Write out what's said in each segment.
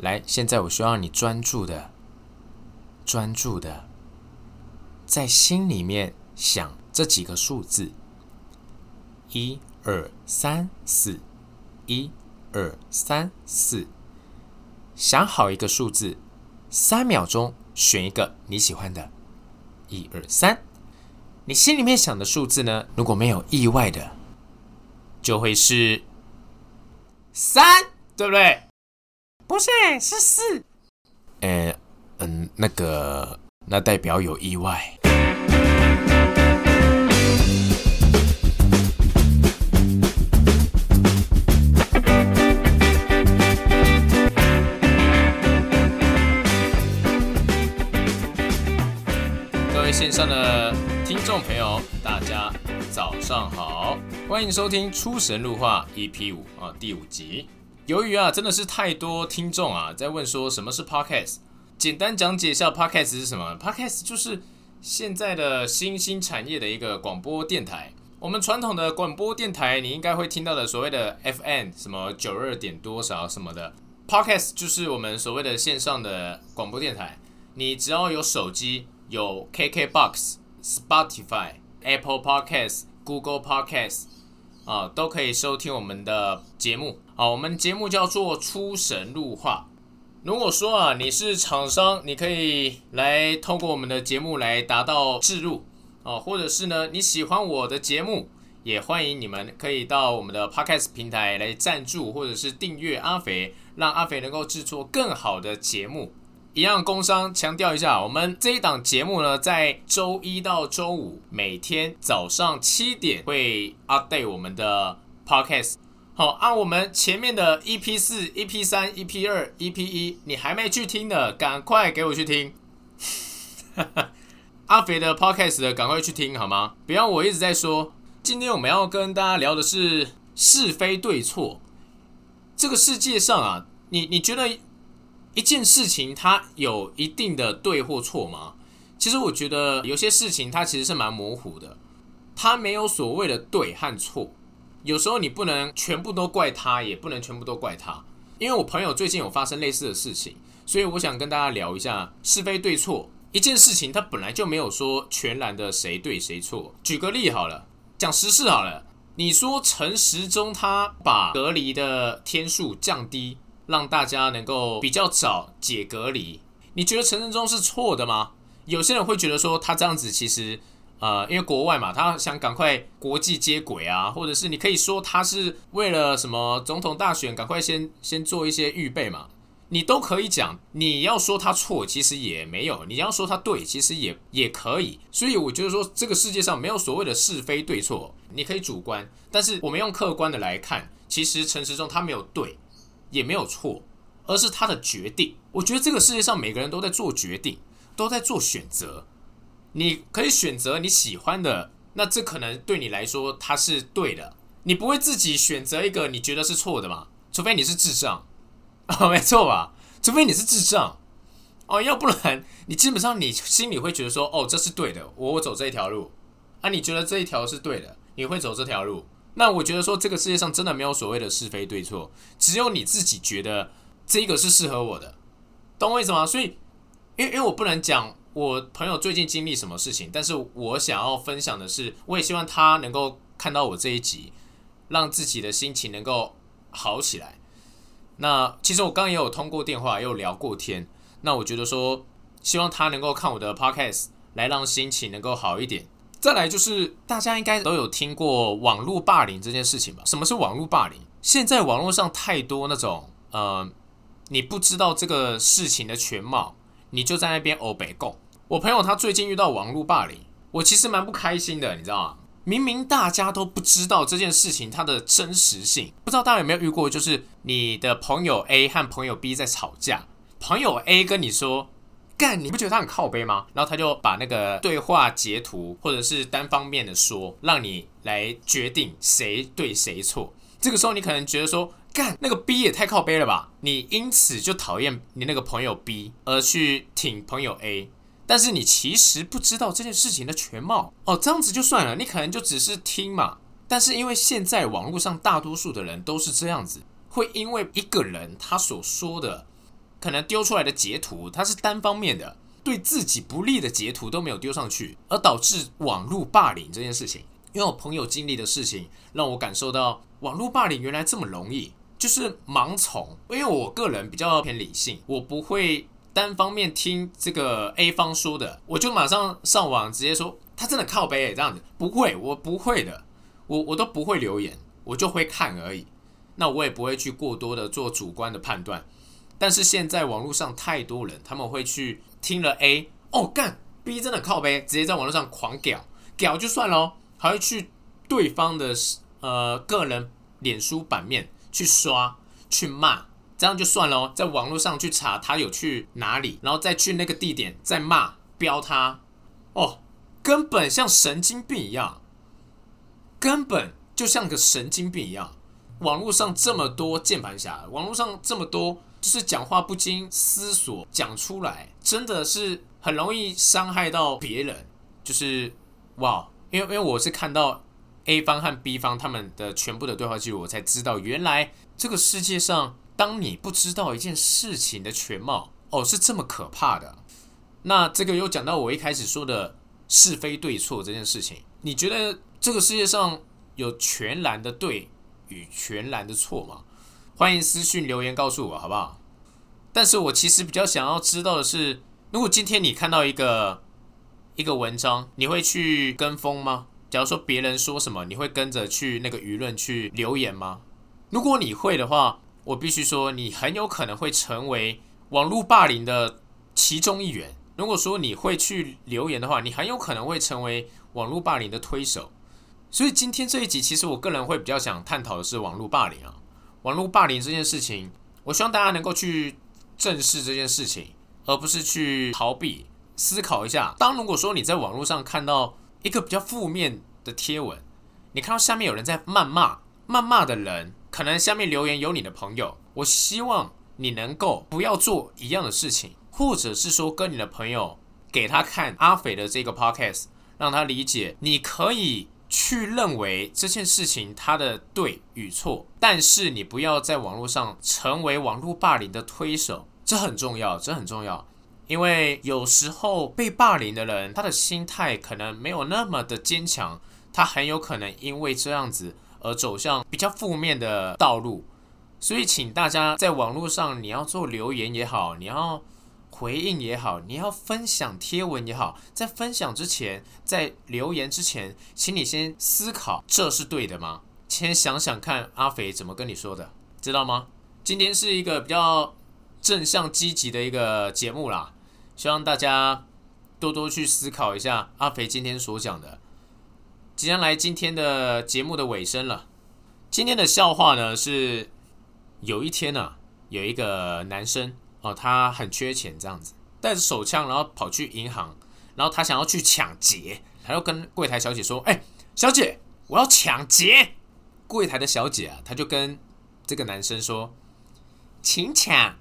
来，现在我需要你专注的、专注的，在心里面想这几个数字：一、二、三、四，一、二、三、四。想好一个数字，三秒钟选一个你喜欢的。一、二、三。你心里面想的数字呢？如果没有意外的，就会是三，对不对？不是，是四。呃，嗯，那个，那代表有意外。各位线上的听众朋友，大家早上好，欢迎收听《出神入化》EP 五啊第五集。由于啊，真的是太多听众啊在问说什么是 Podcast，简单讲解一下 Podcast 是什么。Podcast 就是现在的新兴产业的一个广播电台。我们传统的广播电台，你应该会听到的所谓的 FM 什么九二点多少什么的，Podcast 就是我们所谓的线上的广播电台。你只要有手机，有 KKbox、Spotify、Apple Podcast、Google Podcast 啊，都可以收听我们的节目。好，我们节目叫做出神入化。如果说啊，你是厂商，你可以来通过我们的节目来达到置入哦，或者是呢，你喜欢我的节目，也欢迎你们可以到我们的 Podcast 平台来赞助，或者是订阅阿肥，让阿肥能够制作更好的节目。一样工商强调一下，我们这一档节目呢，在周一到周五每天早上七点会 update 我们的 Podcast。好，按我们前面的 EP 四、EP 三、EP 二、EP 一，你还没去听的，赶快给我去听。阿肥的 Podcast 的，赶快去听好吗？不要我一直在说。今天我们要跟大家聊的是是非对错。这个世界上啊，你你觉得一件事情它有一定的对或错吗？其实我觉得有些事情它其实是蛮模糊的，它没有所谓的对和错。有时候你不能全部都怪他，也不能全部都怪他，因为我朋友最近有发生类似的事情，所以我想跟大家聊一下是非对错。一件事情它本来就没有说全然的谁对谁错。举个例好了，讲时事好了，你说陈时中他把隔离的天数降低，让大家能够比较早解隔离，你觉得陈时中是错的吗？有些人会觉得说他这样子其实。呃，因为国外嘛，他想赶快国际接轨啊，或者是你可以说他是为了什么总统大选，赶快先先做一些预备嘛，你都可以讲。你要说他错，其实也没有；你要说他对，其实也也可以。所以我觉得说，这个世界上没有所谓的是非对错，你可以主观，但是我们用客观的来看，其实陈时中他没有对，也没有错，而是他的决定。我觉得这个世界上每个人都在做决定，都在做选择。你可以选择你喜欢的，那这可能对你来说它是对的。你不会自己选择一个你觉得是错的嘛？除非你是智障，哦，没错吧？除非你是智障，哦，要不然你基本上你心里会觉得说，哦，这是对的，我走这一条路啊。你觉得这一条是对的，你会走这条路。那我觉得说，这个世界上真的没有所谓的是非对错，只有你自己觉得这个是适合我的，懂我意思吗？所以，因为因为我不能讲。我朋友最近经历什么事情？但是我想要分享的是，我也希望他能够看到我这一集，让自己的心情能够好起来。那其实我刚也有通过电话，也有聊过天。那我觉得说，希望他能够看我的 podcast，来让心情能够好一点。再来就是大家应该都有听过网络霸凌这件事情吧？什么是网络霸凌？现在网络上太多那种，呃，你不知道这个事情的全貌。你就在那边欧北共。我朋友他最近遇到网络霸凌，我其实蛮不开心的，你知道吗？明明大家都不知道这件事情它的真实性，不知道大家有没有遇过？就是你的朋友 A 和朋友 B 在吵架，朋友 A 跟你说：“干，你不觉得他很靠背吗？”然后他就把那个对话截图或者是单方面的说，让你来决定谁对谁错。这个时候你可能觉得说。干那个 B 也太靠背了吧！你因此就讨厌你那个朋友 B，而去挺朋友 A，但是你其实不知道这件事情的全貌哦。这样子就算了，你可能就只是听嘛。但是因为现在网络上大多数的人都是这样子，会因为一个人他所说的可能丢出来的截图，他是单方面的，对自己不利的截图都没有丢上去，而导致网络霸凌这件事情。因为我朋友经历的事情，让我感受到网络霸凌原来这么容易，就是盲从。因为我个人比较偏理性，我不会单方面听这个 A 方说的，我就马上上网直接说他真的靠背这样子，不会，我不会的，我我都不会留言，我就会看而已。那我也不会去过多的做主观的判断。但是现在网络上太多人，他们会去听了 A 哦干 B 真的靠背，直接在网络上狂屌屌就算了。还会去对方的呃个人脸书版面去刷去骂，这样就算了。在网络上去查他有去哪里，然后再去那个地点再骂标他，哦，根本像神经病一样，根本就像个神经病一样。网络上这么多键盘侠，网络上这么多就是讲话不经思索讲出来，真的是很容易伤害到别人。就是哇。因为因为我是看到 A 方和 B 方他们的全部的对话记录，我才知道原来这个世界上，当你不知道一件事情的全貌，哦，是这么可怕的。那这个又讲到我一开始说的是非对错这件事情，你觉得这个世界上有全然的对与全然的错吗？欢迎私信留言告诉我好不好？但是我其实比较想要知道的是，如果今天你看到一个。一个文章，你会去跟风吗？假如说别人说什么，你会跟着去那个舆论去留言吗？如果你会的话，我必须说，你很有可能会成为网络霸凌的其中一员。如果说你会去留言的话，你很有可能会成为网络霸凌的推手。所以今天这一集，其实我个人会比较想探讨的是网络霸凌啊，网络霸凌这件事情，我希望大家能够去正视这件事情，而不是去逃避。思考一下，当如果说你在网络上看到一个比较负面的贴文，你看到下面有人在谩骂，谩骂的人可能下面留言有你的朋友，我希望你能够不要做一样的事情，或者是说跟你的朋友给他看阿肥的这个 podcast，让他理解你可以去认为这件事情它的对与错，但是你不要在网络上成为网络霸凌的推手，这很重要，这很重要。因为有时候被霸凌的人，他的心态可能没有那么的坚强，他很有可能因为这样子而走向比较负面的道路。所以，请大家在网络上，你要做留言也好，你要回应也好，你要分享贴文也好，在分享之前，在留言之前，请你先思考这是对的吗？先想想看阿肥怎么跟你说的，知道吗？今天是一个比较正向积极的一个节目啦。希望大家多多去思考一下阿肥今天所讲的。即将来今天的节目的尾声了。今天的笑话呢是，有一天呢，有一个男生哦，他很缺钱，这样子带着手枪，然后跑去银行，然后他想要去抢劫，他就跟柜台小姐说：“哎，小姐，我要抢劫。”柜台的小姐啊，他就跟这个男生说：“请抢。”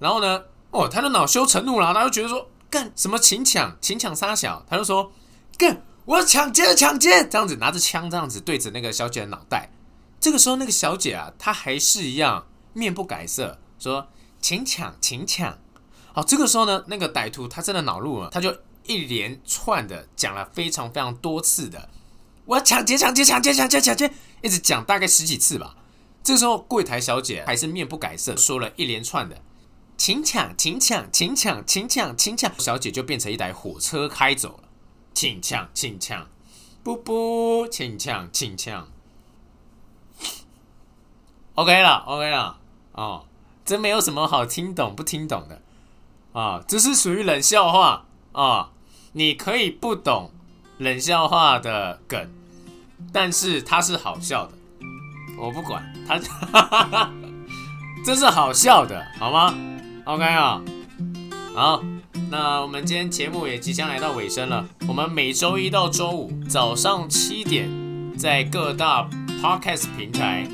然后呢？哦，他就恼羞成怒了，他就觉得说干什么请抢，请抢杀小，他就说干我要抢劫抢劫，这样子拿着枪这样子对着那个小姐的脑袋。这个时候那个小姐啊，她还是一样面不改色，说请抢请抢。好，这个时候呢，那个歹徒他真的恼怒了，他就一连串的讲了非常非常多次的我要抢劫抢劫抢劫抢劫抢劫，一直讲大概十几次吧。这个时候柜台小姐还是面不改色，说了一连串的。请抢，请抢，请抢，请抢，请抢！小姐就变成一台火车开走了。请抢，请抢，不不，请抢，请抢。OK 了，OK 了。哦，真没有什么好听懂不听懂的啊，这是属于冷笑话啊。你可以不懂冷笑话的梗，但是它是好笑的。我不管它，这是好笑的，好吗？OK 啊，好，那我们今天节目也即将来到尾声了。我们每周一到周五早上七点，在各大 Podcast 平台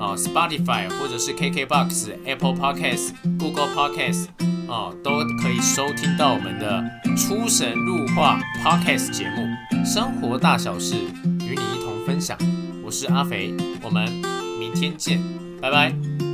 啊，Spotify 或者是 KKBox、Apple Podcast、Google Podcast 啊，都可以收听到我们的出神入化 Podcast 节目，生活大小事与你一同分享。我是阿肥，我们明天见，拜拜。